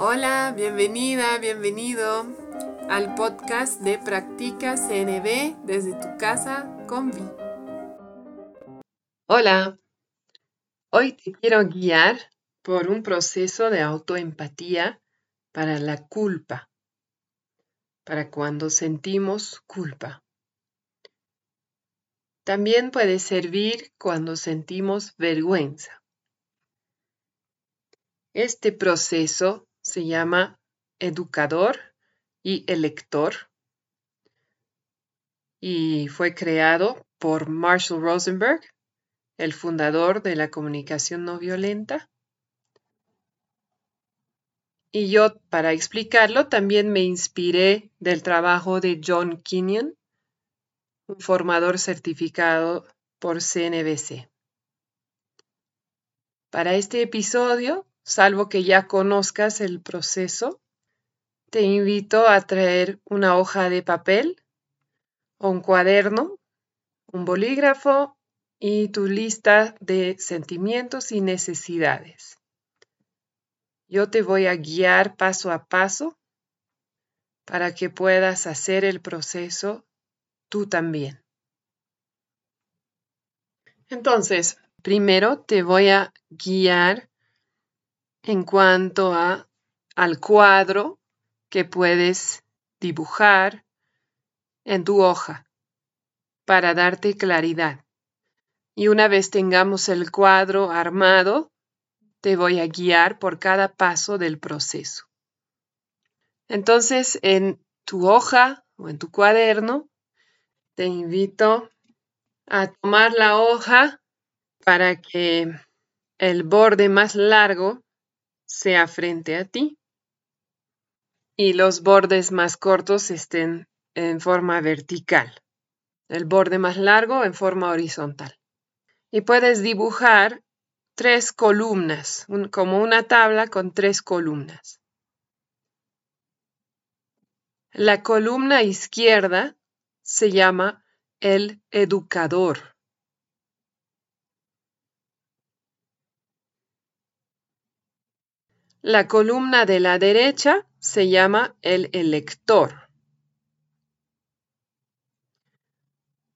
Hola, bienvenida, bienvenido al podcast de Practica CNB desde tu casa con Vi. Hola, hoy te quiero guiar por un proceso de autoempatía para la culpa, para cuando sentimos culpa. También puede servir cuando sentimos vergüenza. Este proceso se llama educador y elector y fue creado por Marshall Rosenberg, el fundador de la comunicación no violenta. Y yo, para explicarlo, también me inspiré del trabajo de John Kenyon, un formador certificado por CNBC. Para este episodio salvo que ya conozcas el proceso, te invito a traer una hoja de papel un cuaderno, un bolígrafo y tu lista de sentimientos y necesidades. Yo te voy a guiar paso a paso para que puedas hacer el proceso tú también. Entonces, primero te voy a guiar en cuanto a, al cuadro que puedes dibujar en tu hoja para darte claridad. Y una vez tengamos el cuadro armado, te voy a guiar por cada paso del proceso. Entonces, en tu hoja o en tu cuaderno, te invito a tomar la hoja para que el borde más largo sea frente a ti y los bordes más cortos estén en forma vertical, el borde más largo en forma horizontal. Y puedes dibujar tres columnas, como una tabla con tres columnas. La columna izquierda se llama el educador. La columna de la derecha se llama el elector.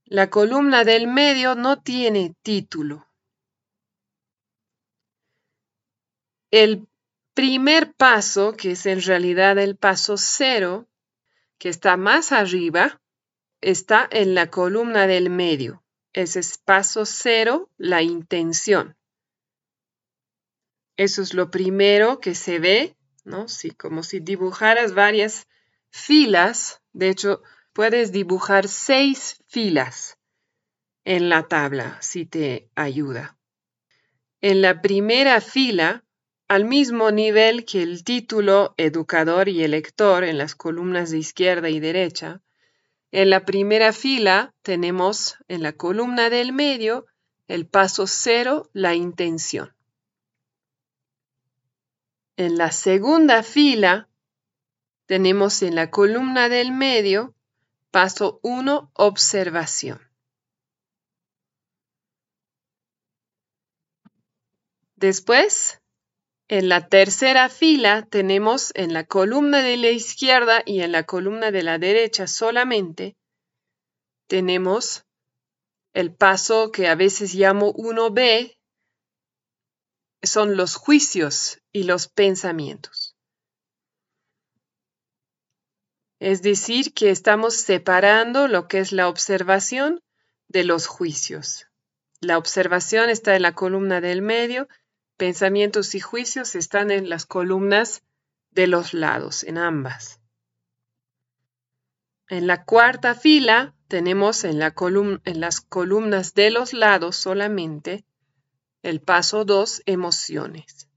La columna del medio no tiene título. El primer paso, que es en realidad el paso cero, que está más arriba, está en la columna del medio. Ese es paso cero, la intención. Eso es lo primero que se ve, ¿no? Sí, como si dibujaras varias filas. De hecho, puedes dibujar seis filas en la tabla, si te ayuda. En la primera fila, al mismo nivel que el título educador y elector en las columnas de izquierda y derecha, en la primera fila tenemos en la columna del medio el paso cero, la intención. En la segunda fila tenemos en la columna del medio paso 1, observación. Después, en la tercera fila tenemos en la columna de la izquierda y en la columna de la derecha solamente, tenemos el paso que a veces llamo 1B, son los juicios y los pensamientos. Es decir, que estamos separando lo que es la observación de los juicios. La observación está en la columna del medio, pensamientos y juicios están en las columnas de los lados, en ambas. En la cuarta fila tenemos en, la en las columnas de los lados solamente el paso 2, emociones.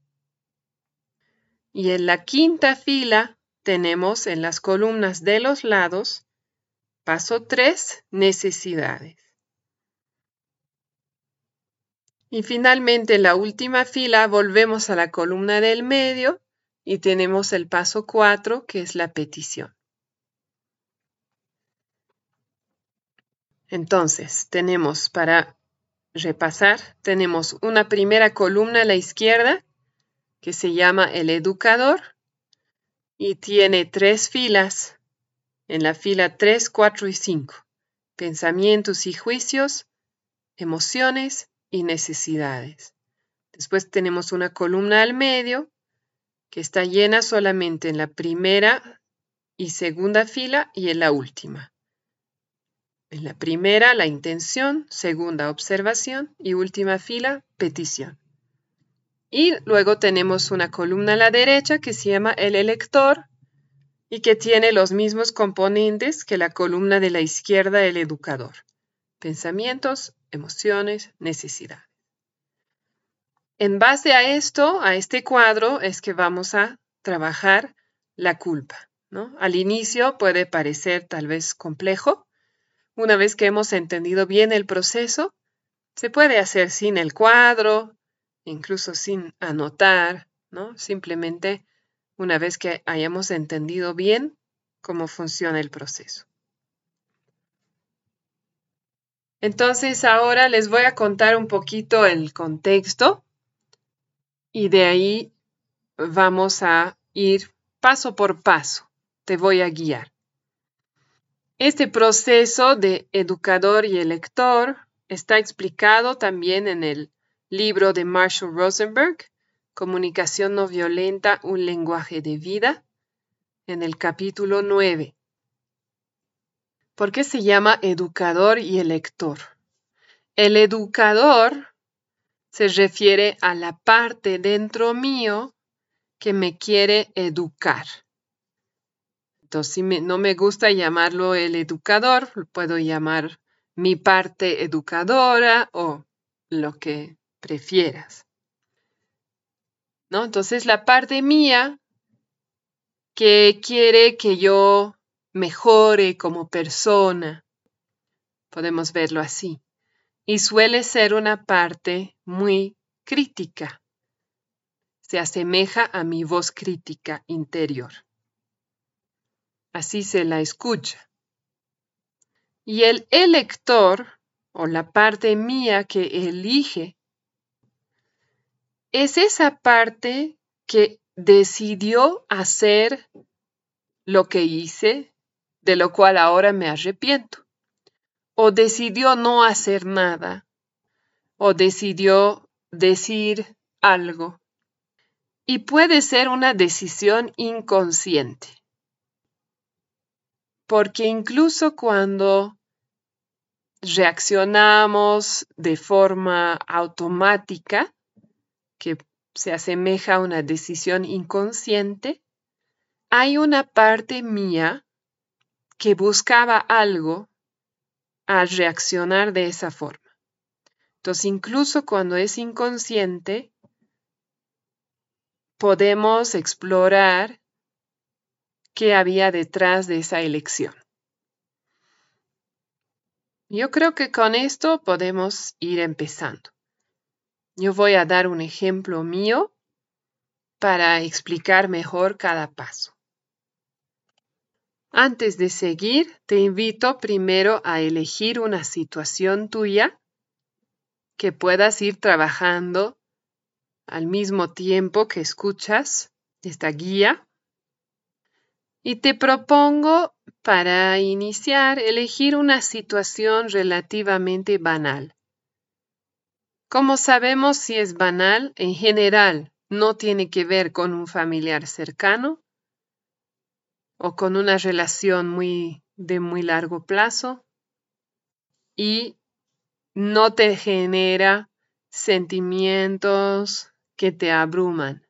Y en la quinta fila tenemos en las columnas de los lados, paso 3, necesidades. Y finalmente en la última fila volvemos a la columna del medio y tenemos el paso 4, que es la petición. Entonces, tenemos para repasar, tenemos una primera columna a la izquierda que se llama el educador, y tiene tres filas. En la fila 3, 4 y 5. Pensamientos y juicios, emociones y necesidades. Después tenemos una columna al medio que está llena solamente en la primera y segunda fila y en la última. En la primera, la intención, segunda, observación y última fila, petición. Y luego tenemos una columna a la derecha que se llama el elector y que tiene los mismos componentes que la columna de la izquierda, el educador. Pensamientos, emociones, necesidades. En base a esto, a este cuadro, es que vamos a trabajar la culpa. ¿no? Al inicio puede parecer tal vez complejo. Una vez que hemos entendido bien el proceso, se puede hacer sin el cuadro, incluso sin anotar, ¿no? Simplemente una vez que hayamos entendido bien cómo funciona el proceso. Entonces ahora les voy a contar un poquito el contexto y de ahí vamos a ir paso por paso. Te voy a guiar. Este proceso de educador y elector está explicado también en el libro de Marshall Rosenberg, Comunicación no violenta, un lenguaje de vida, en el capítulo 9. ¿Por qué se llama educador y elector? El educador se refiere a la parte dentro mío que me quiere educar. Si no me gusta llamarlo el educador, puedo llamar mi parte educadora o lo que prefieras. ¿No? Entonces, la parte mía que quiere que yo mejore como persona, podemos verlo así y suele ser una parte muy crítica. Se asemeja a mi voz crítica interior. Así se la escucha. Y el elector, o la parte mía que elige, es esa parte que decidió hacer lo que hice, de lo cual ahora me arrepiento o decidió no hacer nada, o decidió decir algo. Y puede ser una decisión inconsciente. Porque incluso cuando reaccionamos de forma automática, que se asemeja a una decisión inconsciente, hay una parte mía que buscaba algo a reaccionar de esa forma. Entonces, incluso cuando es inconsciente, podemos explorar qué había detrás de esa elección. Yo creo que con esto podemos ir empezando. Yo voy a dar un ejemplo mío para explicar mejor cada paso. Antes de seguir, te invito primero a elegir una situación tuya que puedas ir trabajando al mismo tiempo que escuchas esta guía. Y te propongo para iniciar elegir una situación relativamente banal. Como sabemos si es banal, en general no tiene que ver con un familiar cercano, o con una relación muy de muy largo plazo y no te genera sentimientos que te abruman.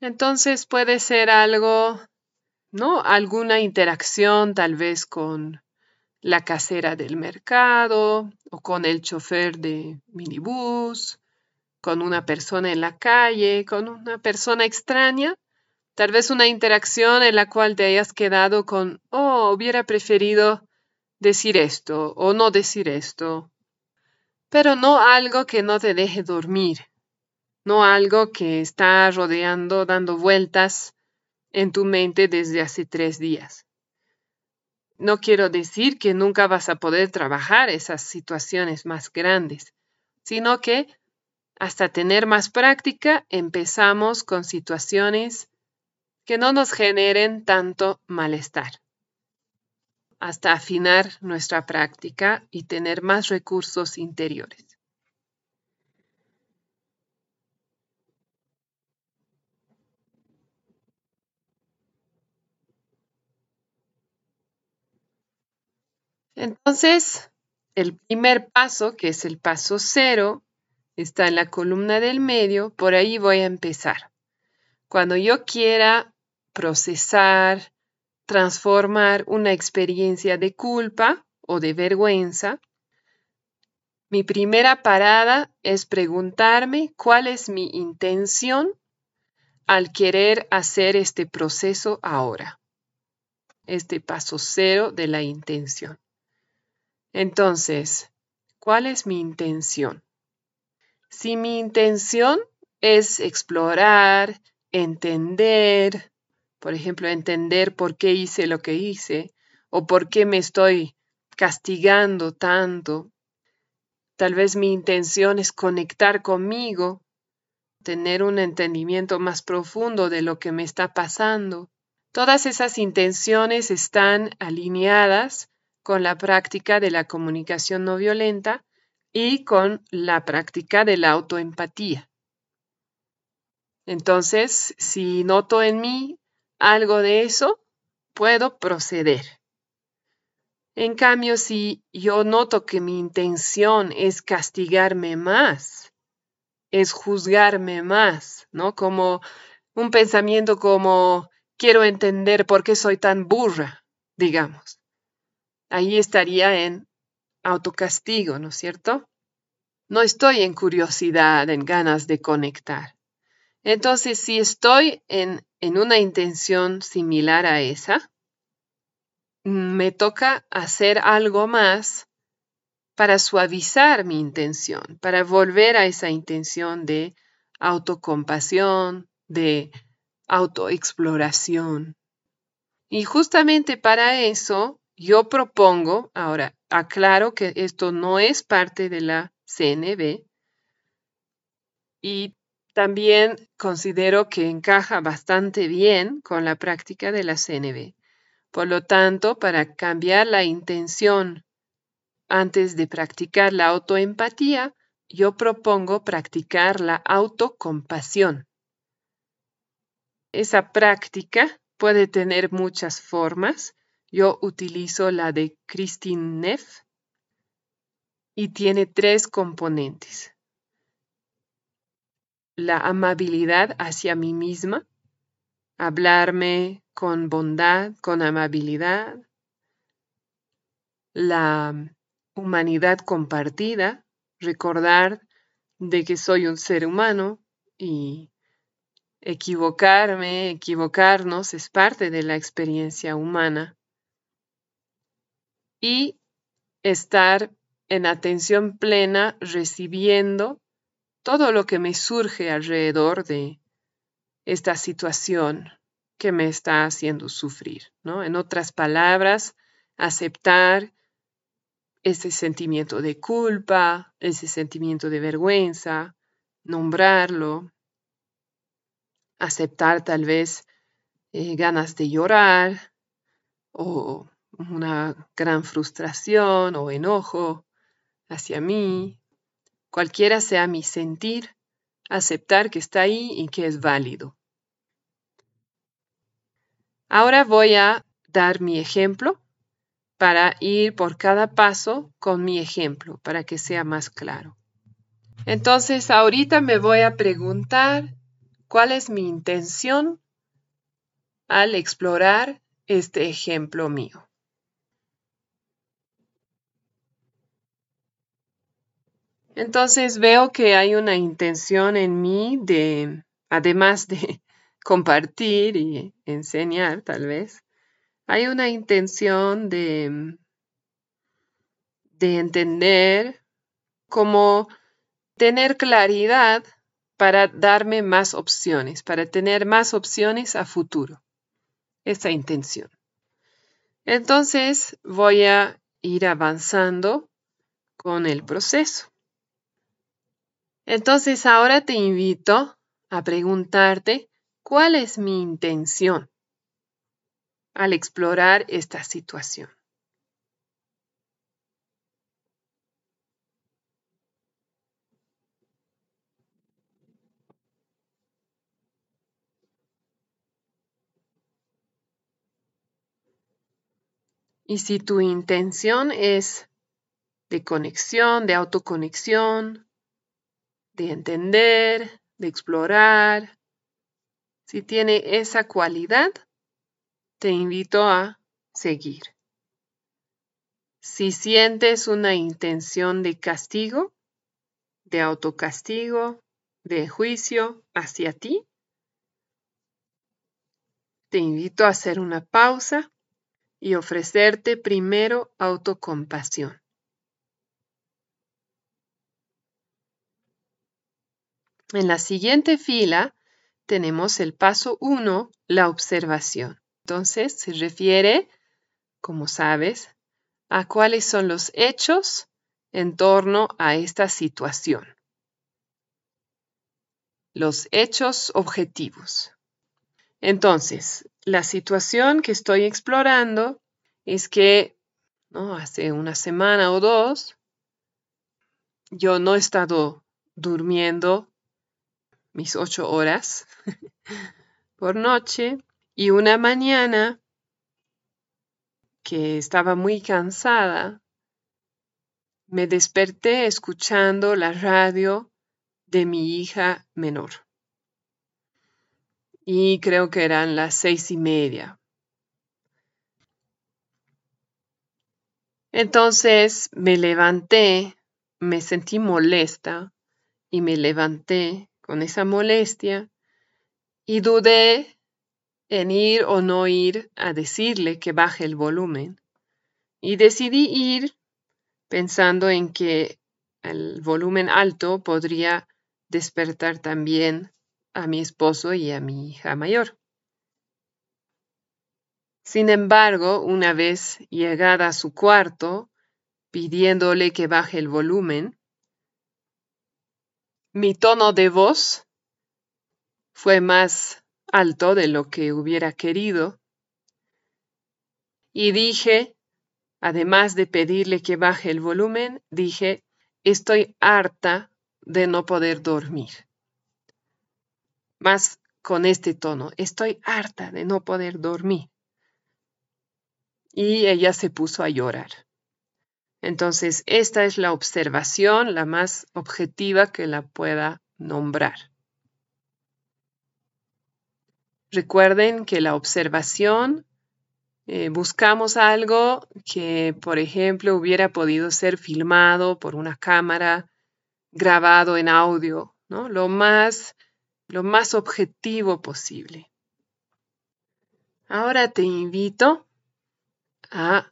Entonces puede ser algo, ¿no? Alguna interacción tal vez con la casera del mercado o con el chofer de minibús, con una persona en la calle, con una persona extraña Tal vez una interacción en la cual te hayas quedado con, oh, hubiera preferido decir esto o no decir esto, pero no algo que no te deje dormir, no algo que está rodeando, dando vueltas en tu mente desde hace tres días. No quiero decir que nunca vas a poder trabajar esas situaciones más grandes, sino que hasta tener más práctica empezamos con situaciones que no nos generen tanto malestar hasta afinar nuestra práctica y tener más recursos interiores. Entonces, el primer paso, que es el paso cero, está en la columna del medio, por ahí voy a empezar. Cuando yo quiera procesar, transformar una experiencia de culpa o de vergüenza, mi primera parada es preguntarme cuál es mi intención al querer hacer este proceso ahora. Este paso cero de la intención. Entonces, ¿cuál es mi intención? Si mi intención es explorar, entender, por ejemplo, entender por qué hice lo que hice o por qué me estoy castigando tanto, tal vez mi intención es conectar conmigo, tener un entendimiento más profundo de lo que me está pasando. Todas esas intenciones están alineadas con la práctica de la comunicación no violenta y con la práctica de la autoempatía. Entonces, si noto en mí algo de eso, puedo proceder. En cambio, si yo noto que mi intención es castigarme más, es juzgarme más, ¿no? Como un pensamiento como quiero entender por qué soy tan burra, digamos ahí estaría en autocastigo, ¿no es cierto? No estoy en curiosidad, en ganas de conectar. Entonces, si estoy en, en una intención similar a esa, me toca hacer algo más para suavizar mi intención, para volver a esa intención de autocompasión, de autoexploración. Y justamente para eso yo propongo, ahora aclaro que esto no es parte de la CNB y también considero que encaja bastante bien con la práctica de la CNB. Por lo tanto, para cambiar la intención antes de practicar la autoempatía, yo propongo practicar la autocompasión. Esa práctica puede tener muchas formas yo utilizo la de Christine Neff y tiene tres componentes. La amabilidad hacia mí misma, hablarme con bondad, con amabilidad. La humanidad compartida, recordar de que soy un ser humano y equivocarme, equivocarnos es parte de la experiencia humana y estar en atención plena recibiendo todo lo que me surge alrededor de esta situación que me está haciendo sufrir, ¿no? En otras palabras, aceptar ese sentimiento de culpa, ese sentimiento de vergüenza, nombrarlo, aceptar tal vez eh, ganas de llorar o una gran frustración o enojo hacia mí, cualquiera sea mi sentir, aceptar que está ahí y que es válido. Ahora voy a dar mi ejemplo para ir por cada paso con mi ejemplo, para que sea más claro. Entonces, ahorita me voy a preguntar cuál es mi intención al explorar este ejemplo mío. Entonces veo que hay una intención en mí de, además de compartir y enseñar tal vez, hay una intención de, de entender cómo tener claridad para darme más opciones, para tener más opciones a futuro. Esa intención. Entonces voy a ir avanzando con el proceso. Entonces ahora te invito a preguntarte ¿Cuál es mi intención al explorar esta situación? Y si tu intención es de conexión, de autoconexión, de entender, de explorar, si tiene esa cualidad, te invito a seguir. Si sientes una intención de castigo, de autocastigo, de juicio hacia ti, te invito a hacer una pausa y ofrecerte primero autocompasión. En la siguiente fila tenemos el paso 1, la observación. Entonces se refiere, como sabes, a cuáles son los hechos en torno a esta situación. Los hechos objetivos. Entonces, la situación que estoy explorando es que hace una semana o dos yo no he estado durmiendo mis ocho horas por noche y una mañana que estaba muy cansada, me desperté escuchando la radio de mi hija menor y creo que eran las seis y media. Entonces me levanté, me sentí molesta y me levanté con esa molestia y dudé en ir o no ir a decirle que baje el volumen. Y decidí ir pensando en que el volumen alto podría despertar también a mi esposo y a mi hija mayor. Sin embargo, una vez llegada a su cuarto, pidiéndole que baje el volumen, mi tono de voz fue más alto de lo que hubiera querido y dije, además de pedirle que baje el volumen, dije, estoy harta de no poder dormir más con este tono. Estoy harta de no poder dormir. Y ella se puso a llorar. Entonces, esta es la observación, la más objetiva que la pueda nombrar. Recuerden que la observación eh, buscamos algo que, por ejemplo, hubiera podido ser filmado por una cámara, grabado en audio, ¿no? Lo más lo más objetivo posible. Ahora te invito a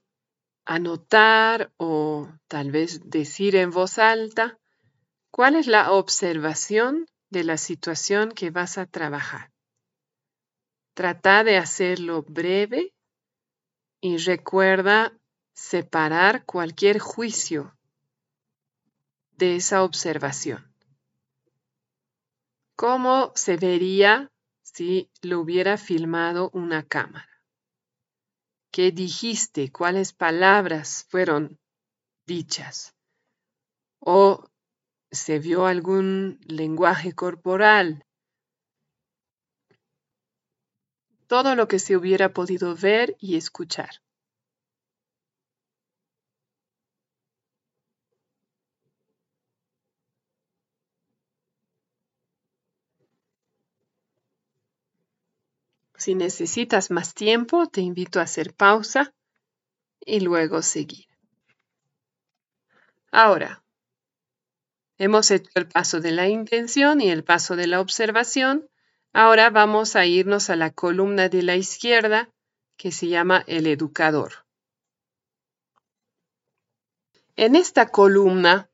anotar o tal vez decir en voz alta cuál es la observación de la situación que vas a trabajar. Trata de hacerlo breve y recuerda separar cualquier juicio de esa observación. ¿Cómo se vería si lo hubiera filmado una cámara? ¿Qué dijiste? ¿Cuáles palabras fueron dichas? ¿O se vio algún lenguaje corporal? Todo lo que se hubiera podido ver y escuchar. Si necesitas más tiempo, te invito a hacer pausa y luego seguir. Ahora, hemos hecho el paso de la intención y el paso de la observación. Ahora vamos a irnos a la columna de la izquierda que se llama el educador. En esta columna,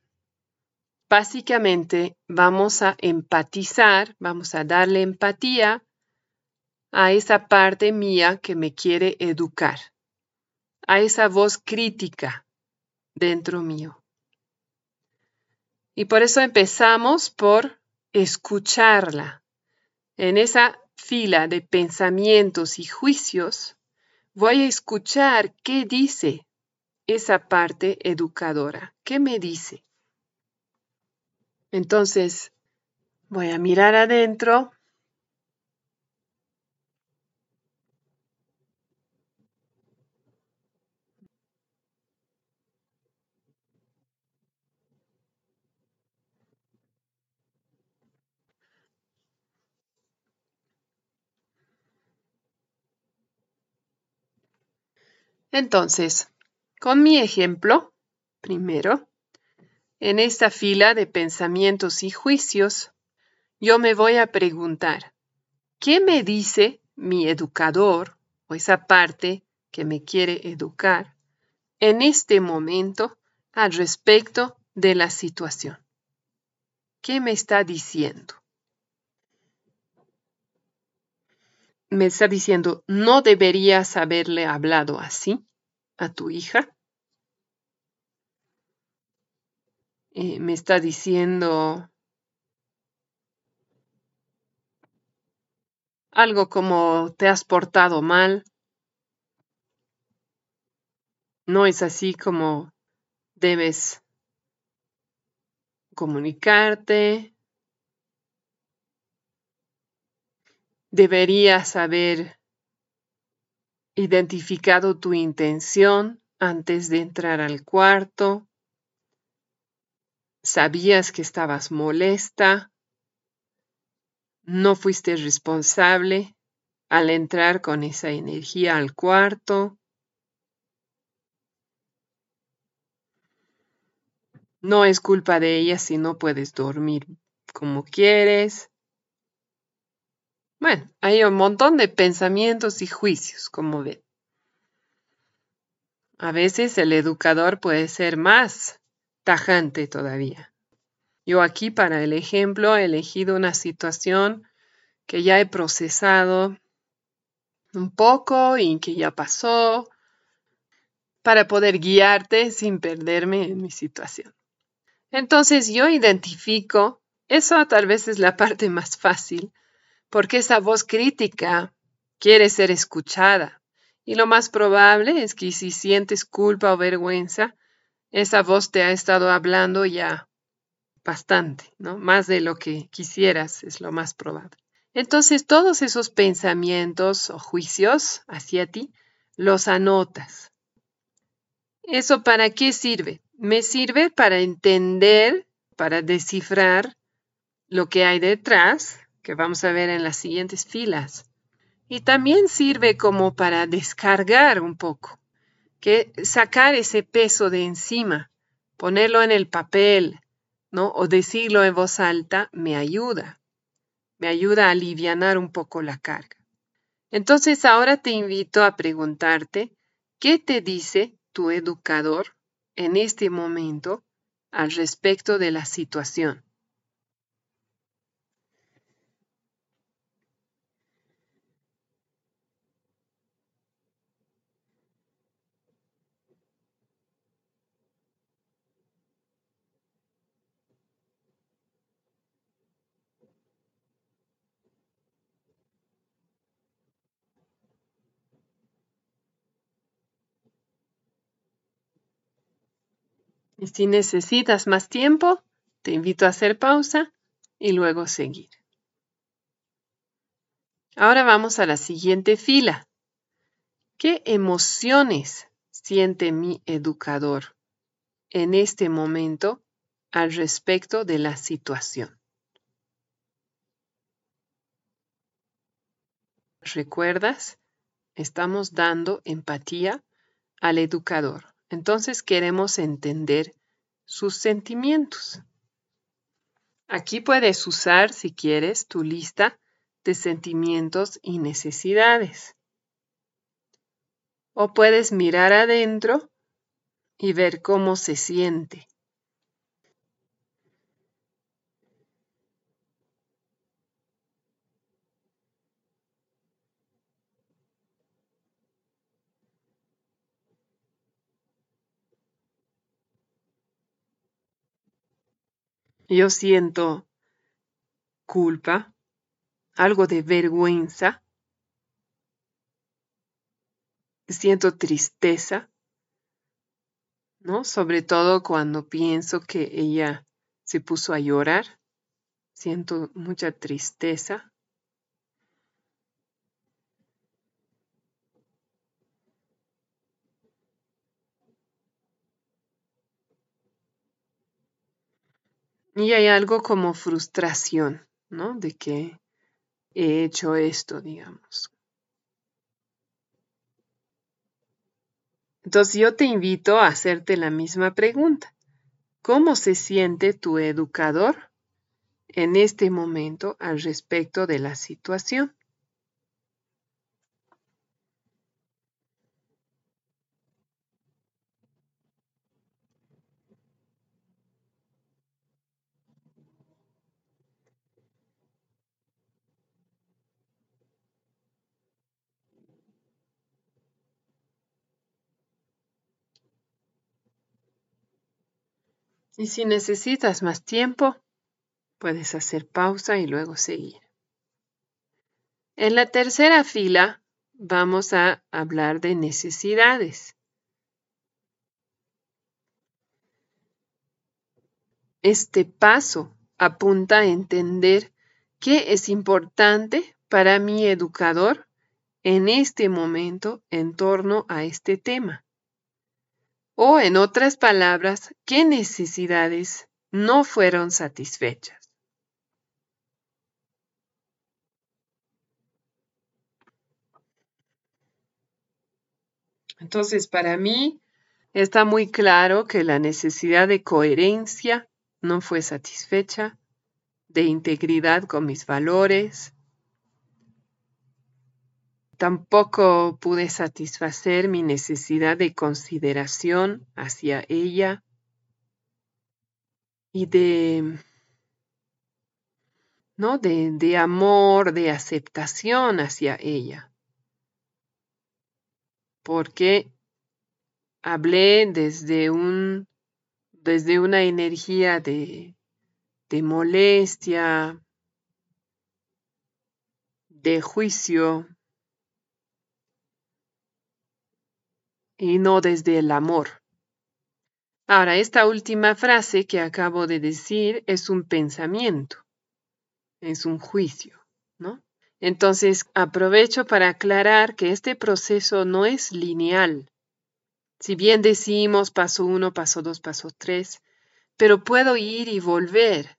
básicamente vamos a empatizar, vamos a darle empatía a esa parte mía que me quiere educar, a esa voz crítica dentro mío. Y por eso empezamos por escucharla. En esa fila de pensamientos y juicios, voy a escuchar qué dice esa parte educadora. ¿Qué me dice? Entonces, voy a mirar adentro. Entonces, con mi ejemplo, primero, en esta fila de pensamientos y juicios, yo me voy a preguntar, ¿qué me dice mi educador o esa parte que me quiere educar en este momento al respecto de la situación? ¿Qué me está diciendo? Me está diciendo, no deberías haberle hablado así a tu hija. Eh, me está diciendo algo como te has portado mal. No es así como debes comunicarte. Deberías haber identificado tu intención antes de entrar al cuarto. Sabías que estabas molesta. No fuiste responsable al entrar con esa energía al cuarto. No es culpa de ella si no puedes dormir como quieres. Bueno, hay un montón de pensamientos y juicios, como ven. A veces el educador puede ser más tajante todavía. Yo aquí para el ejemplo he elegido una situación que ya he procesado un poco y que ya pasó para poder guiarte sin perderme en mi situación. Entonces yo identifico, eso tal vez es la parte más fácil, porque esa voz crítica quiere ser escuchada. Y lo más probable es que si sientes culpa o vergüenza, esa voz te ha estado hablando ya bastante, ¿no? Más de lo que quisieras es lo más probable. Entonces, todos esos pensamientos o juicios hacia ti los anotas. ¿Eso para qué sirve? Me sirve para entender, para descifrar lo que hay detrás que vamos a ver en las siguientes filas. Y también sirve como para descargar un poco, que sacar ese peso de encima, ponerlo en el papel, ¿no? O decirlo en voz alta me ayuda. Me ayuda a aliviar un poco la carga. Entonces ahora te invito a preguntarte, ¿qué te dice tu educador en este momento al respecto de la situación? Si necesitas más tiempo, te invito a hacer pausa y luego seguir. Ahora vamos a la siguiente fila. ¿Qué emociones siente mi educador en este momento al respecto de la situación? ¿Recuerdas? Estamos dando empatía al educador. Entonces queremos entender sus sentimientos. Aquí puedes usar, si quieres, tu lista de sentimientos y necesidades. O puedes mirar adentro y ver cómo se siente. Yo siento culpa, algo de vergüenza, siento tristeza, ¿no? Sobre todo cuando pienso que ella se puso a llorar, siento mucha tristeza. Y hay algo como frustración, ¿no? De que he hecho esto, digamos. Entonces yo te invito a hacerte la misma pregunta. ¿Cómo se siente tu educador en este momento al respecto de la situación? Y si necesitas más tiempo, puedes hacer pausa y luego seguir. En la tercera fila vamos a hablar de necesidades. Este paso apunta a entender qué es importante para mi educador en este momento en torno a este tema. O en otras palabras, ¿qué necesidades no fueron satisfechas? Entonces, para mí está muy claro que la necesidad de coherencia no fue satisfecha, de integridad con mis valores, Tampoco pude satisfacer mi necesidad de consideración hacia ella y de, ¿no? De, de amor, de aceptación hacia ella. Porque hablé desde un desde una energía de, de molestia, de juicio, y no desde el amor. Ahora, esta última frase que acabo de decir es un pensamiento, es un juicio, ¿no? Entonces, aprovecho para aclarar que este proceso no es lineal. Si bien decimos paso uno, paso dos, paso tres, pero puedo ir y volver,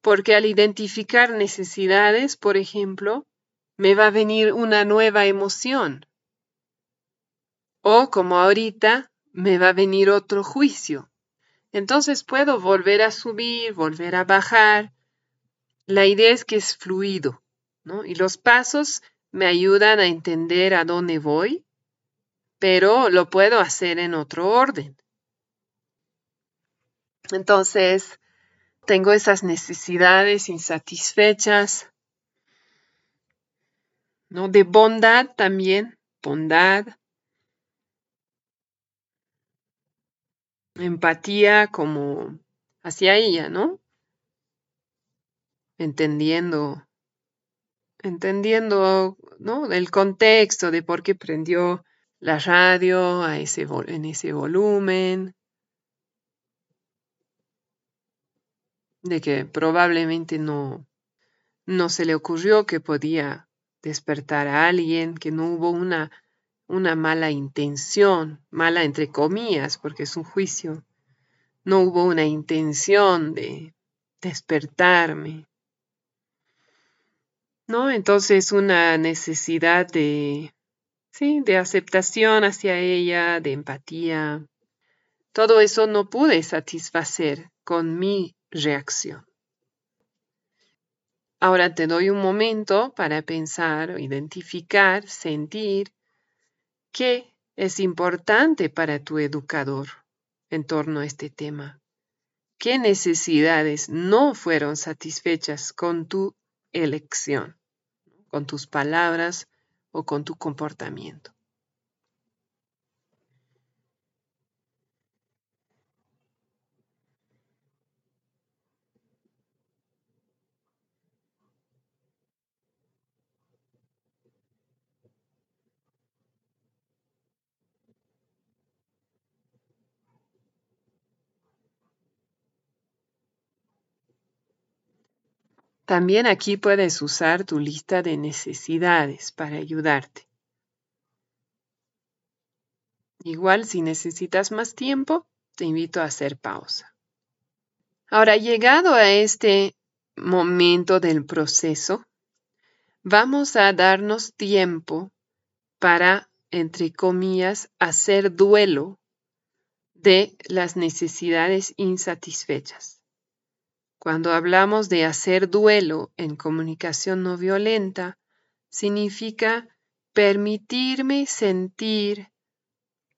porque al identificar necesidades, por ejemplo, me va a venir una nueva emoción, o como ahorita me va a venir otro juicio. Entonces puedo volver a subir, volver a bajar. La idea es que es fluido, ¿no? Y los pasos me ayudan a entender a dónde voy, pero lo puedo hacer en otro orden. Entonces, tengo esas necesidades insatisfechas, ¿no? De bondad también, bondad, empatía como hacia ella, ¿no? Entendiendo, entendiendo, ¿no? El contexto de por qué prendió la radio a ese, en ese volumen, de que probablemente no, no se le ocurrió que podía despertar a alguien, que no hubo una una mala intención, mala entre comillas, porque es un juicio. No hubo una intención de despertarme. ¿No? Entonces una necesidad de, sí, de aceptación hacia ella, de empatía. Todo eso no pude satisfacer con mi reacción. Ahora te doy un momento para pensar, identificar, sentir ¿Qué es importante para tu educador en torno a este tema? ¿Qué necesidades no fueron satisfechas con tu elección, con tus palabras o con tu comportamiento? También aquí puedes usar tu lista de necesidades para ayudarte. Igual si necesitas más tiempo, te invito a hacer pausa. Ahora, llegado a este momento del proceso, vamos a darnos tiempo para, entre comillas, hacer duelo de las necesidades insatisfechas. Cuando hablamos de hacer duelo en comunicación no violenta, significa permitirme sentir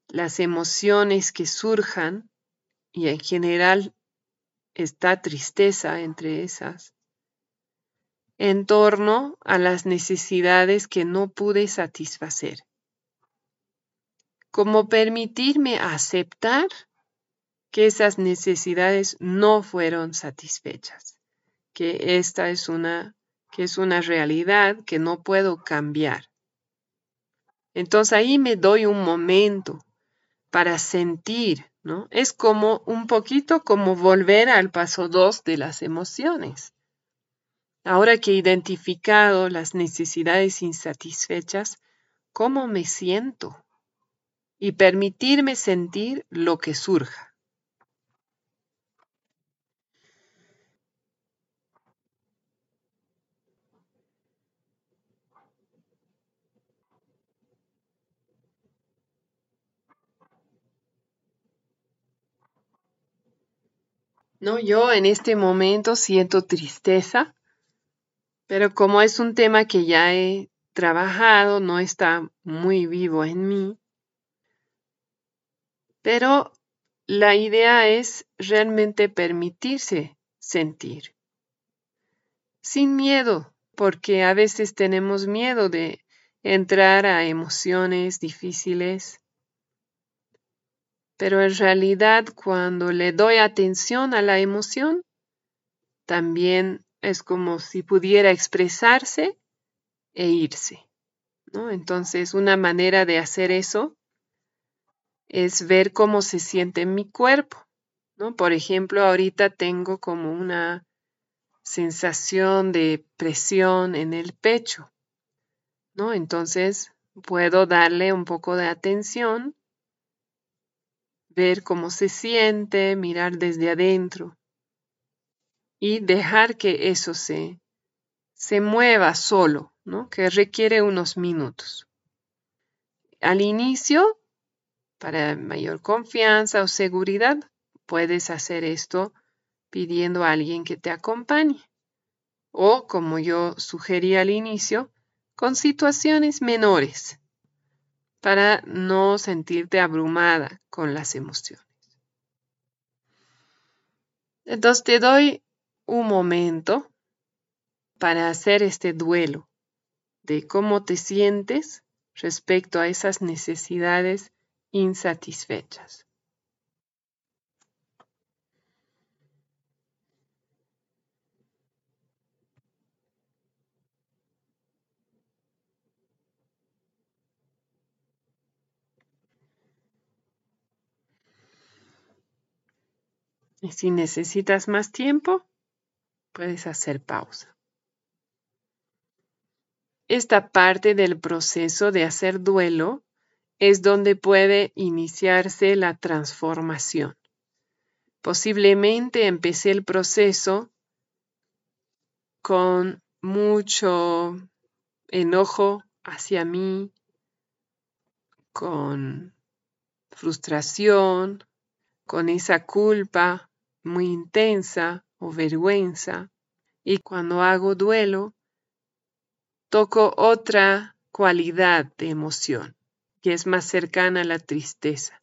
las emociones que surjan, y en general está tristeza entre esas, en torno a las necesidades que no pude satisfacer. Como permitirme aceptar que esas necesidades no fueron satisfechas, que esta es una que es una realidad que no puedo cambiar. Entonces ahí me doy un momento para sentir, ¿no? Es como un poquito como volver al paso 2 de las emociones. Ahora que he identificado las necesidades insatisfechas, ¿cómo me siento? Y permitirme sentir lo que surja. No, yo en este momento siento tristeza, pero como es un tema que ya he trabajado, no está muy vivo en mí. Pero la idea es realmente permitirse sentir, sin miedo, porque a veces tenemos miedo de entrar a emociones difíciles pero en realidad cuando le doy atención a la emoción, también es como si pudiera expresarse e irse. ¿no? Entonces, una manera de hacer eso es ver cómo se siente mi cuerpo. ¿no? Por ejemplo, ahorita tengo como una sensación de presión en el pecho. ¿no? Entonces, puedo darle un poco de atención ver cómo se siente, mirar desde adentro y dejar que eso se, se mueva solo, ¿no? que requiere unos minutos. Al inicio, para mayor confianza o seguridad, puedes hacer esto pidiendo a alguien que te acompañe. O, como yo sugerí al inicio, con situaciones menores para no sentirte abrumada con las emociones. Entonces te doy un momento para hacer este duelo de cómo te sientes respecto a esas necesidades insatisfechas. Si necesitas más tiempo, puedes hacer pausa. Esta parte del proceso de hacer duelo es donde puede iniciarse la transformación. Posiblemente empecé el proceso con mucho enojo hacia mí, con frustración, con esa culpa muy intensa o vergüenza. Y cuando hago duelo, toco otra cualidad de emoción, que es más cercana a la tristeza.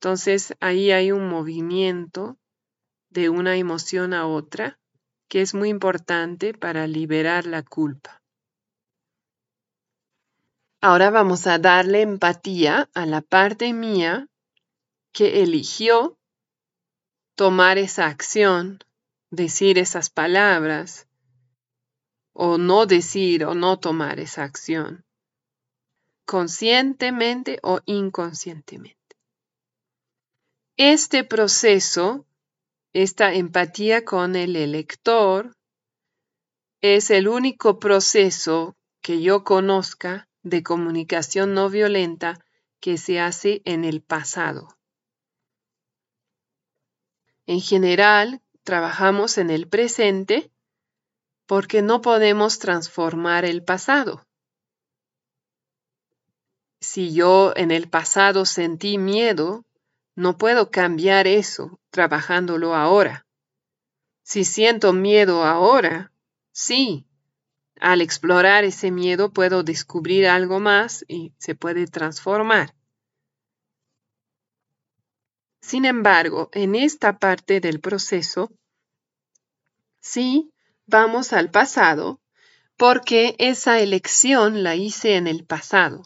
Entonces ahí hay un movimiento de una emoción a otra que es muy importante para liberar la culpa. Ahora vamos a darle empatía a la parte mía que eligió tomar esa acción, decir esas palabras, o no decir o no tomar esa acción, conscientemente o inconscientemente. Este proceso, esta empatía con el elector, es el único proceso que yo conozca de comunicación no violenta que se hace en el pasado. En general, trabajamos en el presente porque no podemos transformar el pasado. Si yo en el pasado sentí miedo, no puedo cambiar eso trabajándolo ahora. Si siento miedo ahora, sí, al explorar ese miedo puedo descubrir algo más y se puede transformar. Sin embargo, en esta parte del proceso, sí, vamos al pasado porque esa elección la hice en el pasado.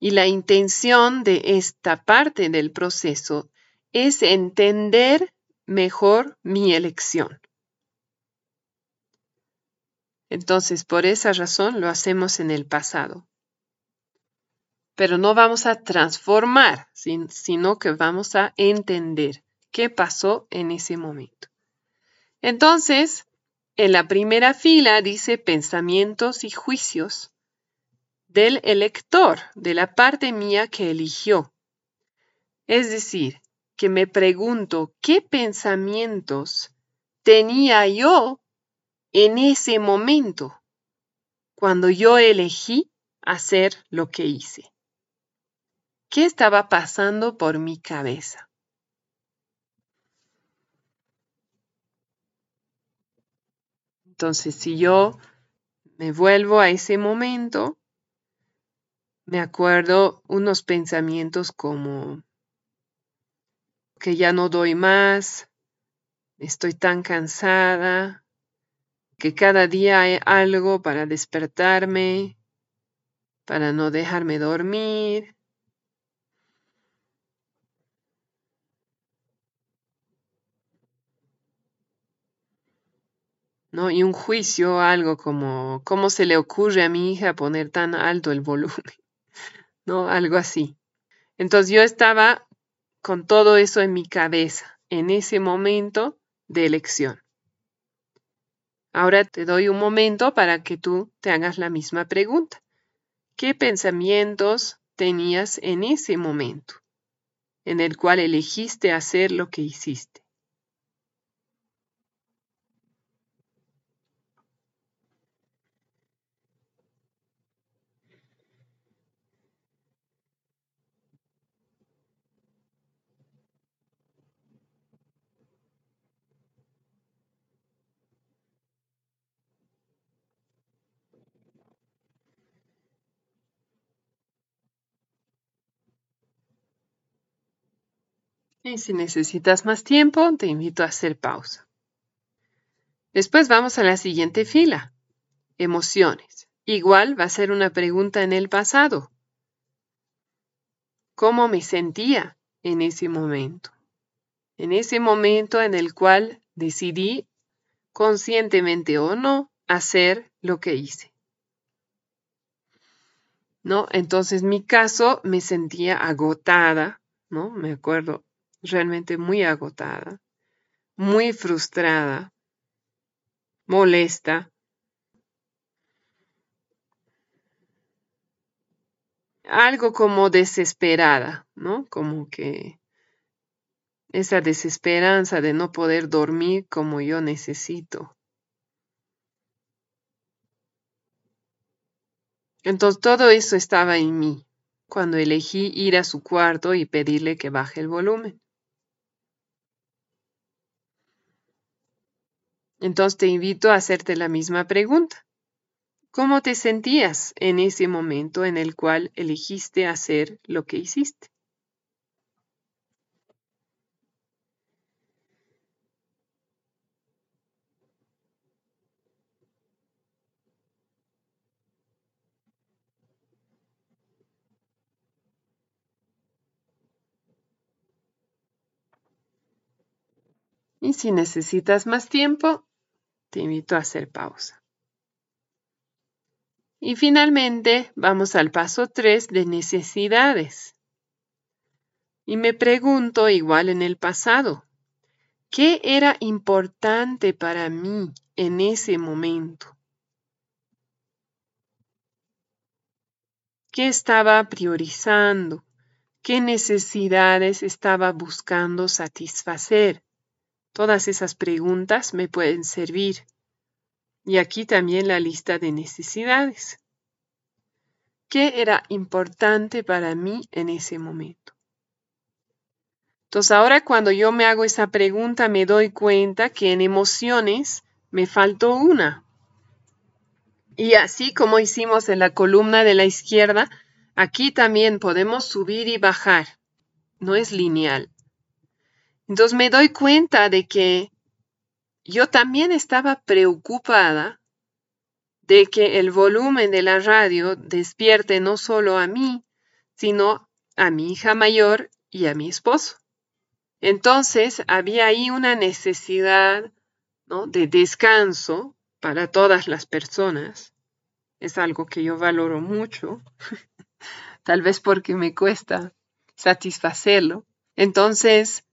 Y la intención de esta parte del proceso es entender mejor mi elección. Entonces, por esa razón lo hacemos en el pasado. Pero no vamos a transformar, sino que vamos a entender qué pasó en ese momento. Entonces, en la primera fila dice pensamientos y juicios del elector, de la parte mía que eligió. Es decir, que me pregunto qué pensamientos tenía yo en ese momento, cuando yo elegí hacer lo que hice. ¿Qué estaba pasando por mi cabeza? Entonces, si yo me vuelvo a ese momento, me acuerdo unos pensamientos como que ya no doy más, estoy tan cansada, que cada día hay algo para despertarme, para no dejarme dormir. ¿No? Y un juicio, algo como, ¿cómo se le ocurre a mi hija poner tan alto el volumen? ¿no? Algo así. Entonces yo estaba con todo eso en mi cabeza en ese momento de elección. Ahora te doy un momento para que tú te hagas la misma pregunta. ¿Qué pensamientos tenías en ese momento en el cual elegiste hacer lo que hiciste? Y si necesitas más tiempo, te invito a hacer pausa. Después vamos a la siguiente fila. Emociones. Igual va a ser una pregunta en el pasado. ¿Cómo me sentía en ese momento? En ese momento en el cual decidí, conscientemente o no, hacer lo que hice. ¿No? Entonces, mi caso me sentía agotada, ¿no? Me acuerdo realmente muy agotada, muy frustrada, molesta. Algo como desesperada, ¿no? Como que esa desesperanza de no poder dormir como yo necesito. Entonces todo eso estaba en mí cuando elegí ir a su cuarto y pedirle que baje el volumen. Entonces te invito a hacerte la misma pregunta. ¿Cómo te sentías en ese momento en el cual elegiste hacer lo que hiciste? Y si necesitas más tiempo, te invito a hacer pausa. Y finalmente vamos al paso 3 de necesidades. Y me pregunto igual en el pasado, ¿qué era importante para mí en ese momento. ¿Qué estaba priorizando? ¿Qué necesidades estaba buscando satisfacer? Todas esas preguntas me pueden servir. Y aquí también la lista de necesidades. ¿Qué era importante para mí en ese momento? Entonces ahora cuando yo me hago esa pregunta me doy cuenta que en emociones me faltó una. Y así como hicimos en la columna de la izquierda, aquí también podemos subir y bajar. No es lineal. Entonces me doy cuenta de que yo también estaba preocupada de que el volumen de la radio despierte no solo a mí, sino a mi hija mayor y a mi esposo. Entonces había ahí una necesidad de descanso para todas las personas. Es algo que yo valoro mucho, tal vez porque me cuesta satisfacerlo. Entonces,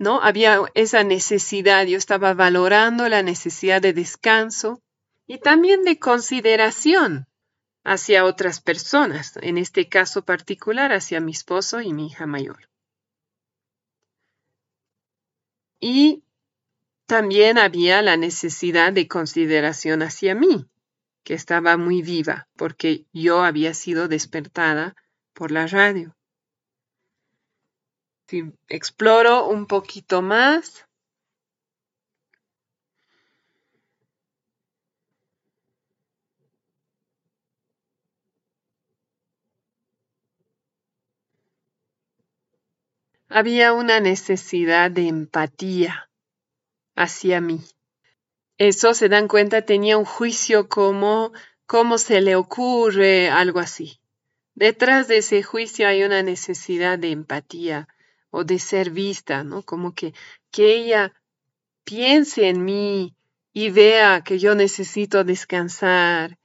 ¿no? Había esa necesidad, yo estaba valorando la necesidad de descanso y también de consideración hacia otras personas, en este caso particular hacia mi esposo y mi hija mayor. Y también había la necesidad de consideración hacia mí, que estaba muy viva, porque yo había sido despertada por la radio. Si exploro un poquito más, había una necesidad de empatía hacia mí. Eso se dan cuenta, tenía un juicio como cómo se le ocurre algo así. Detrás de ese juicio hay una necesidad de empatía o de ser vista, ¿no? Como que, que ella piense en mí y vea que yo necesito descansar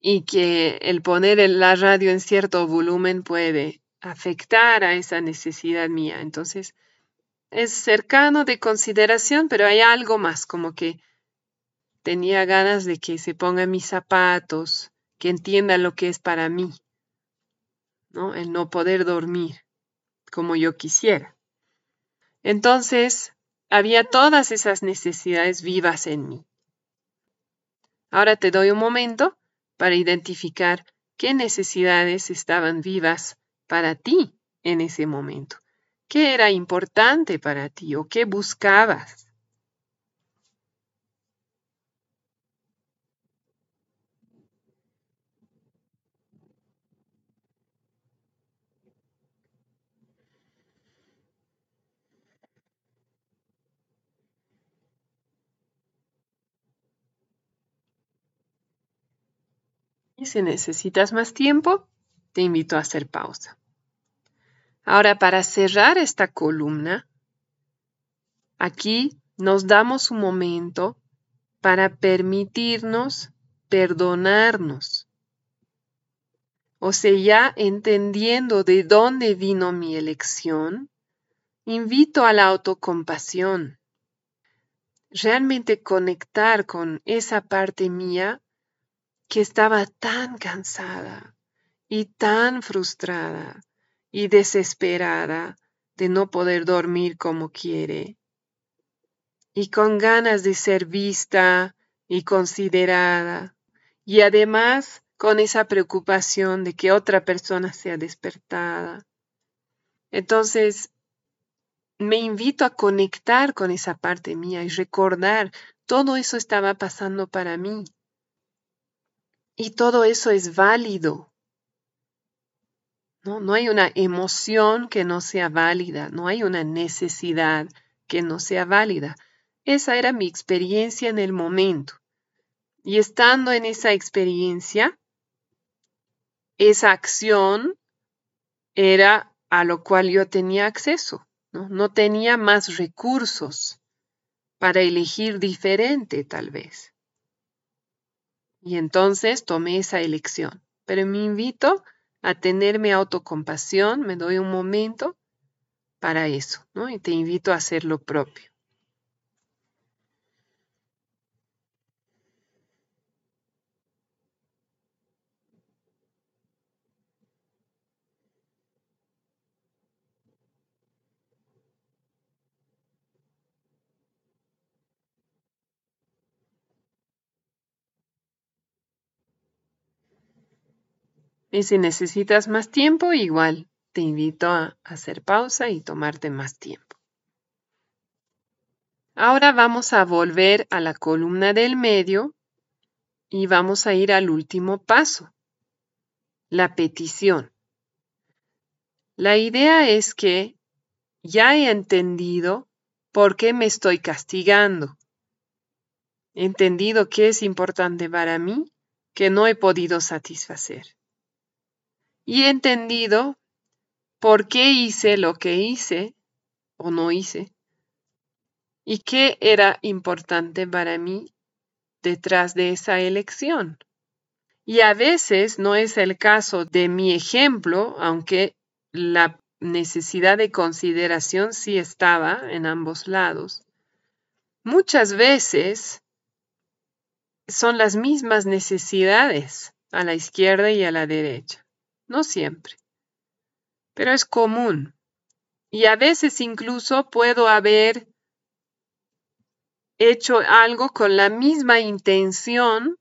y que el poner la radio en cierto volumen puede afectar a esa necesidad mía. Entonces, es cercano de consideración, pero hay algo más, como que tenía ganas de que se ponga mis zapatos, que entienda lo que es para mí, ¿no? El no poder dormir como yo quisiera. Entonces, había todas esas necesidades vivas en mí. Ahora te doy un momento para identificar qué necesidades estaban vivas para ti en ese momento. ¿Qué era importante para ti o qué buscabas? Y si necesitas más tiempo, te invito a hacer pausa. Ahora, para cerrar esta columna, aquí nos damos un momento para permitirnos perdonarnos. O sea, ya entendiendo de dónde vino mi elección, invito a la autocompasión. Realmente conectar con esa parte mía que estaba tan cansada y tan frustrada y desesperada de no poder dormir como quiere y con ganas de ser vista y considerada y además con esa preocupación de que otra persona sea despertada. Entonces, me invito a conectar con esa parte mía y recordar todo eso estaba pasando para mí. Y todo eso es válido. ¿no? no hay una emoción que no sea válida, no hay una necesidad que no sea válida. Esa era mi experiencia en el momento. Y estando en esa experiencia, esa acción era a lo cual yo tenía acceso. No, no tenía más recursos para elegir diferente tal vez. Y entonces tomé esa elección. Pero me invito a tenerme autocompasión, me doy un momento para eso, ¿no? Y te invito a hacer lo propio. Y si necesitas más tiempo, igual te invito a hacer pausa y tomarte más tiempo. Ahora vamos a volver a la columna del medio y vamos a ir al último paso, la petición. La idea es que ya he entendido por qué me estoy castigando. He entendido qué es importante para mí que no he podido satisfacer. Y he entendido por qué hice lo que hice o no hice y qué era importante para mí detrás de esa elección. Y a veces no es el caso de mi ejemplo, aunque la necesidad de consideración sí estaba en ambos lados. Muchas veces son las mismas necesidades a la izquierda y a la derecha. No siempre, pero es común. Y a veces incluso puedo haber hecho algo con la misma intención,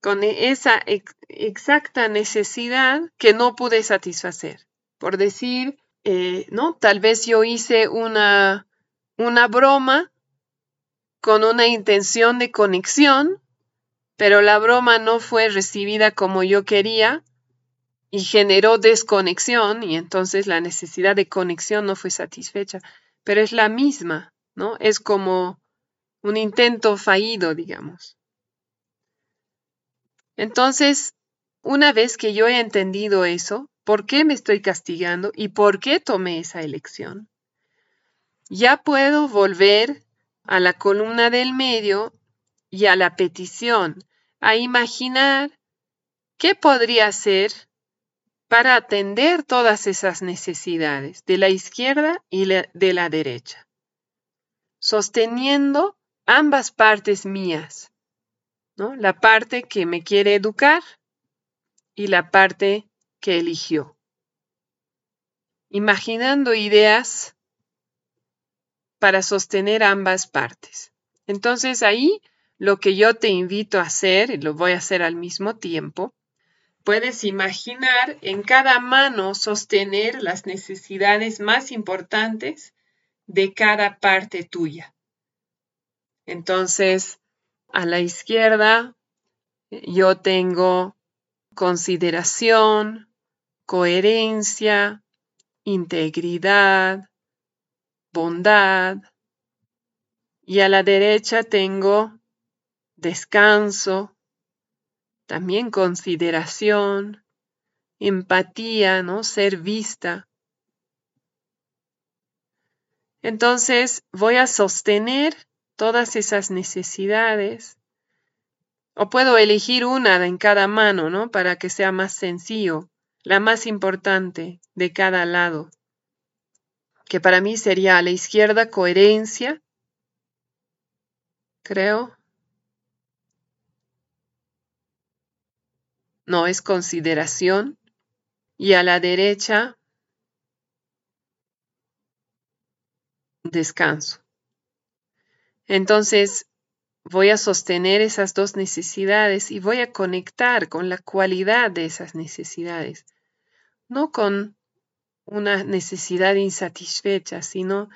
con esa exacta necesidad que no pude satisfacer. Por decir, eh, ¿no? Tal vez yo hice una, una broma con una intención de conexión, pero la broma no fue recibida como yo quería y generó desconexión y entonces la necesidad de conexión no fue satisfecha. Pero es la misma, ¿no? Es como un intento fallido, digamos. Entonces, una vez que yo he entendido eso, ¿por qué me estoy castigando y por qué tomé esa elección? Ya puedo volver a la columna del medio y a la petición, a imaginar qué podría hacer para atender todas esas necesidades de la izquierda y de la derecha, sosteniendo ambas partes mías, ¿no? La parte que me quiere educar y la parte que eligió. Imaginando ideas para sostener ambas partes. Entonces ahí lo que yo te invito a hacer, y lo voy a hacer al mismo tiempo, puedes imaginar en cada mano sostener las necesidades más importantes de cada parte tuya. Entonces, a la izquierda yo tengo consideración, coherencia, integridad, bondad. Y a la derecha tengo descanso, también consideración, empatía, ¿no? Ser vista. Entonces voy a sostener todas esas necesidades. O puedo elegir una en cada mano, ¿no? Para que sea más sencillo, la más importante de cada lado, que para mí sería a la izquierda coherencia, creo. No es consideración. Y a la derecha, descanso. Entonces, voy a sostener esas dos necesidades y voy a conectar con la cualidad de esas necesidades, no con una necesidad insatisfecha, sino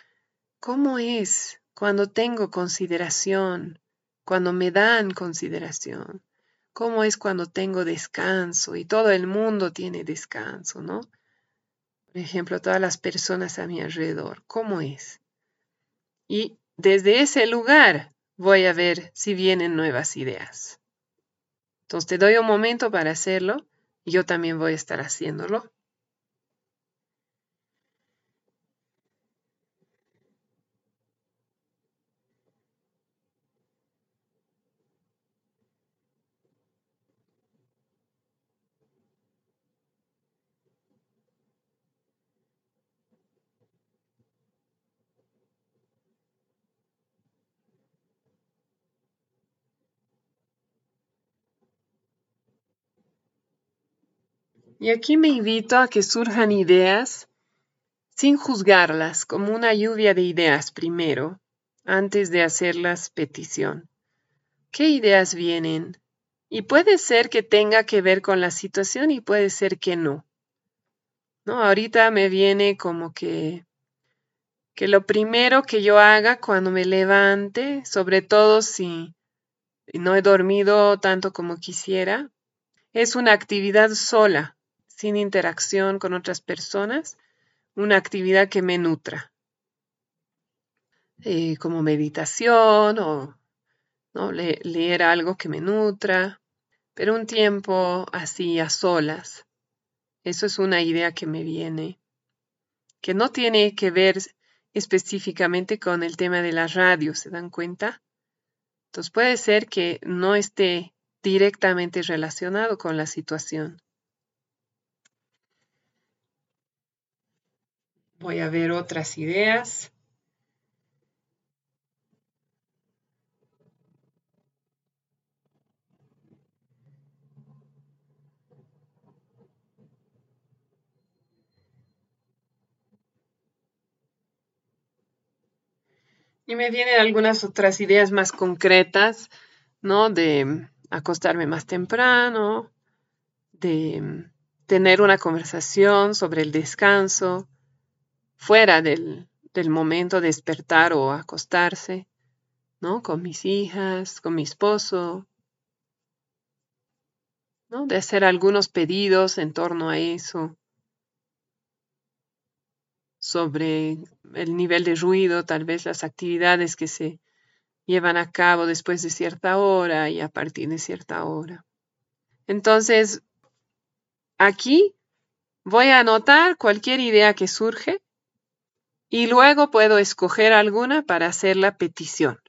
cómo es cuando tengo consideración, cuando me dan consideración, cómo es cuando tengo descanso y todo el mundo tiene descanso, ¿no? Por ejemplo, todas las personas a mi alrededor, ¿cómo es? Y desde ese lugar voy a ver si vienen nuevas ideas. Entonces te doy un momento para hacerlo y yo también voy a estar haciéndolo. Y aquí me invito a que surjan ideas sin juzgarlas, como una lluvia de ideas primero, antes de hacerlas petición. ¿Qué ideas vienen? Y puede ser que tenga que ver con la situación y puede ser que no. ¿No? Ahorita me viene como que que lo primero que yo haga cuando me levante, sobre todo si no he dormido tanto como quisiera, es una actividad sola, sin interacción con otras personas, una actividad que me nutra, eh, como meditación o ¿no? leer algo que me nutra, pero un tiempo así a solas. Eso es una idea que me viene, que no tiene que ver específicamente con el tema de la radio, ¿se dan cuenta? Entonces puede ser que no esté directamente relacionado con la situación. Voy a ver otras ideas. Y me vienen algunas otras ideas más concretas, ¿no? De acostarme más temprano, de tener una conversación sobre el descanso fuera del, del momento de despertar o acostarse, ¿no? Con mis hijas, con mi esposo, ¿no? De hacer algunos pedidos en torno a eso sobre el nivel de ruido, tal vez las actividades que se llevan a cabo después de cierta hora y a partir de cierta hora. Entonces, aquí voy a anotar cualquier idea que surge y luego puedo escoger alguna para hacer la petición.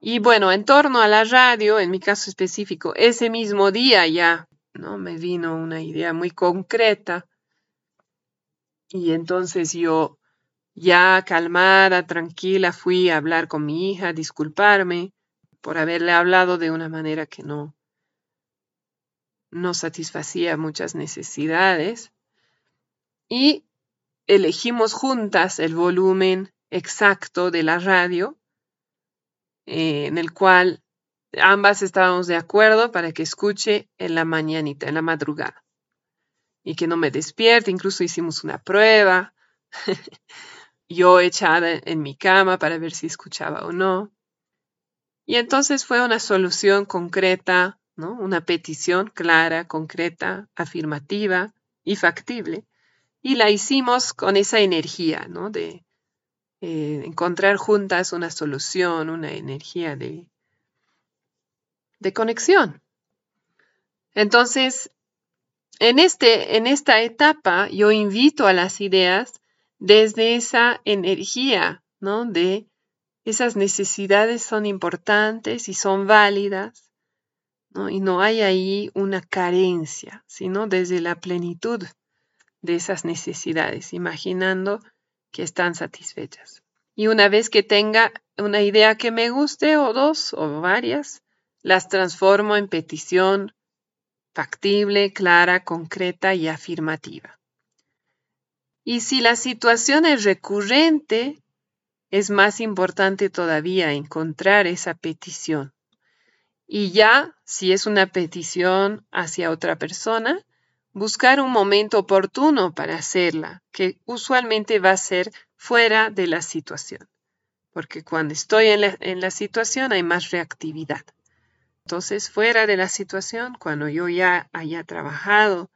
Y bueno, en torno a la radio, en mi caso específico, ese mismo día ya ¿no? me vino una idea muy concreta y entonces yo, ya calmada, tranquila, fui a hablar con mi hija, disculparme por haberle hablado de una manera que no, no satisfacía muchas necesidades. Y elegimos juntas el volumen exacto de la radio, eh, en el cual ambas estábamos de acuerdo para que escuche en la mañanita, en la madrugada y que no me despierte. Incluso hicimos una prueba. Yo echada en mi cama para ver si escuchaba o no. Y entonces fue una solución concreta, ¿no? Una petición clara, concreta, afirmativa y factible. Y la hicimos con esa energía, ¿no? De eh, encontrar juntas una solución, una energía de, de conexión. Entonces, en, este, en esta etapa yo invito a las ideas desde esa energía, ¿no? De esas necesidades son importantes y son válidas, ¿no? Y no hay ahí una carencia, sino desde la plenitud de esas necesidades, imaginando que están satisfechas. Y una vez que tenga una idea que me guste o dos o varias, las transformo en petición factible, clara, concreta y afirmativa. Y si la situación es recurrente, es más importante todavía encontrar esa petición. Y ya, si es una petición hacia otra persona, buscar un momento oportuno para hacerla, que usualmente va a ser fuera de la situación, porque cuando estoy en la, en la situación hay más reactividad. Entonces, fuera de la situación, cuando yo ya haya trabajado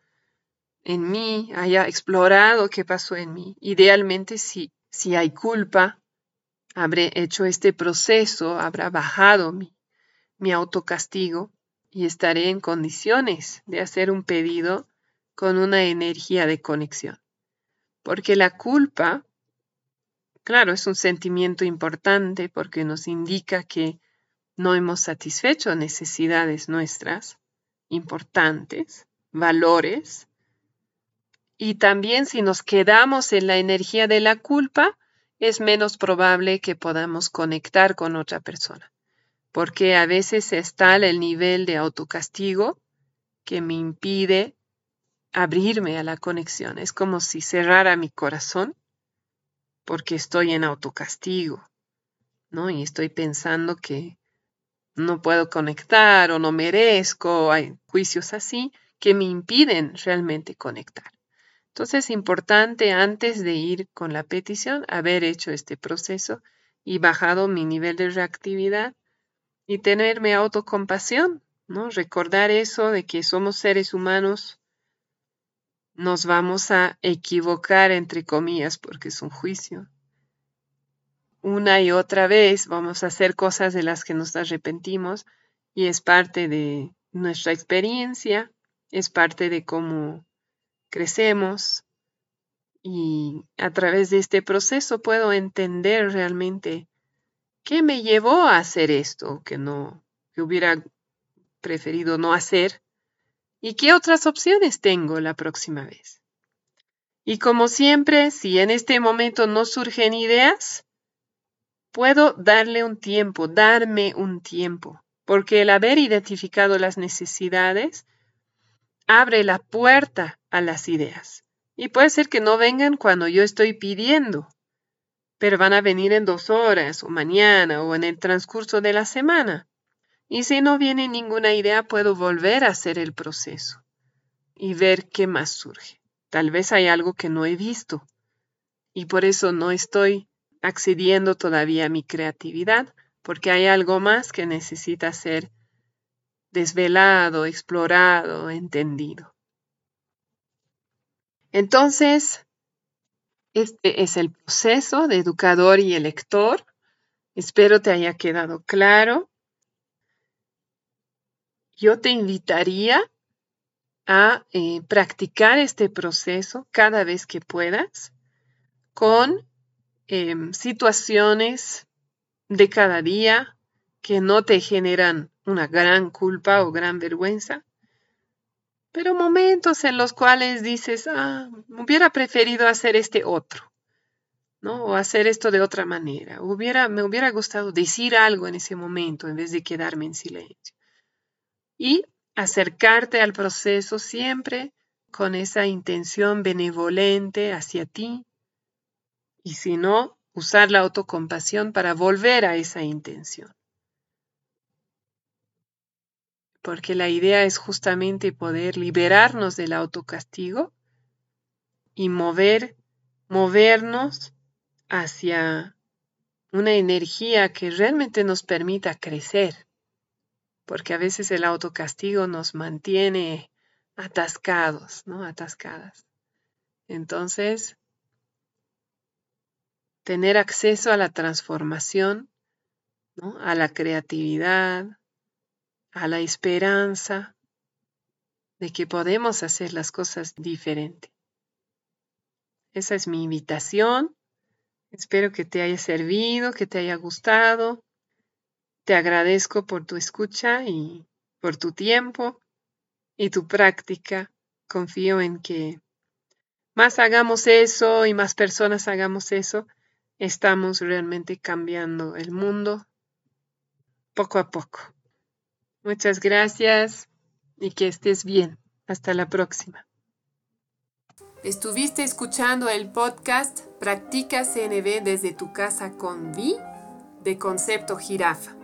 en mí, haya explorado qué pasó en mí, idealmente si, si hay culpa, habré hecho este proceso, habrá bajado mi, mi autocastigo y estaré en condiciones de hacer un pedido con una energía de conexión. Porque la culpa, claro, es un sentimiento importante porque nos indica que no hemos satisfecho necesidades nuestras importantes, valores, y también si nos quedamos en la energía de la culpa, es menos probable que podamos conectar con otra persona, porque a veces está el nivel de autocastigo que me impide abrirme a la conexión. Es como si cerrara mi corazón porque estoy en autocastigo, ¿no? Y estoy pensando que no puedo conectar o no merezco, hay juicios así que me impiden realmente conectar. Entonces es importante antes de ir con la petición haber hecho este proceso y bajado mi nivel de reactividad y tenerme autocompasión, ¿no? Recordar eso de que somos seres humanos, nos vamos a equivocar entre comillas porque es un juicio. Una y otra vez vamos a hacer cosas de las que nos arrepentimos y es parte de nuestra experiencia, es parte de cómo crecemos y a través de este proceso puedo entender realmente qué me llevó a hacer esto que no que hubiera preferido no hacer y qué otras opciones tengo la próxima vez. Y como siempre, si en este momento no surgen ideas, puedo darle un tiempo, darme un tiempo, porque el haber identificado las necesidades abre la puerta a las ideas. Y puede ser que no vengan cuando yo estoy pidiendo, pero van a venir en dos horas o mañana o en el transcurso de la semana. Y si no viene ninguna idea, puedo volver a hacer el proceso y ver qué más surge. Tal vez hay algo que no he visto y por eso no estoy accediendo todavía a mi creatividad, porque hay algo más que necesita ser desvelado, explorado, entendido. Entonces, este es el proceso de educador y elector. Espero te haya quedado claro. Yo te invitaría a eh, practicar este proceso cada vez que puedas con em, situaciones de cada día que no te generan una gran culpa o gran vergüenza, pero momentos en los cuales dices, ah, hubiera preferido hacer este otro, ¿no? O hacer esto de otra manera. Hubiera, me hubiera gustado decir algo en ese momento en vez de quedarme en silencio. Y acercarte al proceso siempre con esa intención benevolente hacia ti. Y si no, usar la autocompasión para volver a esa intención. porque la idea es justamente poder liberarnos del autocastigo y mover, movernos hacia una energía que realmente nos permita crecer, porque a veces el autocastigo nos mantiene atascados, ¿no? Atascadas. Entonces, tener acceso a la transformación, ¿no? a la creatividad, a la esperanza de que podemos hacer las cosas diferente. Esa es mi invitación. Espero que te haya servido, que te haya gustado. Te agradezco por tu escucha y por tu tiempo y tu práctica. Confío en que más hagamos eso y más personas hagamos eso, estamos realmente cambiando el mundo poco a poco. Muchas gracias y que estés bien. Hasta la próxima. Estuviste escuchando el podcast Practica CNB desde tu casa con Vi de Concepto Jirafa.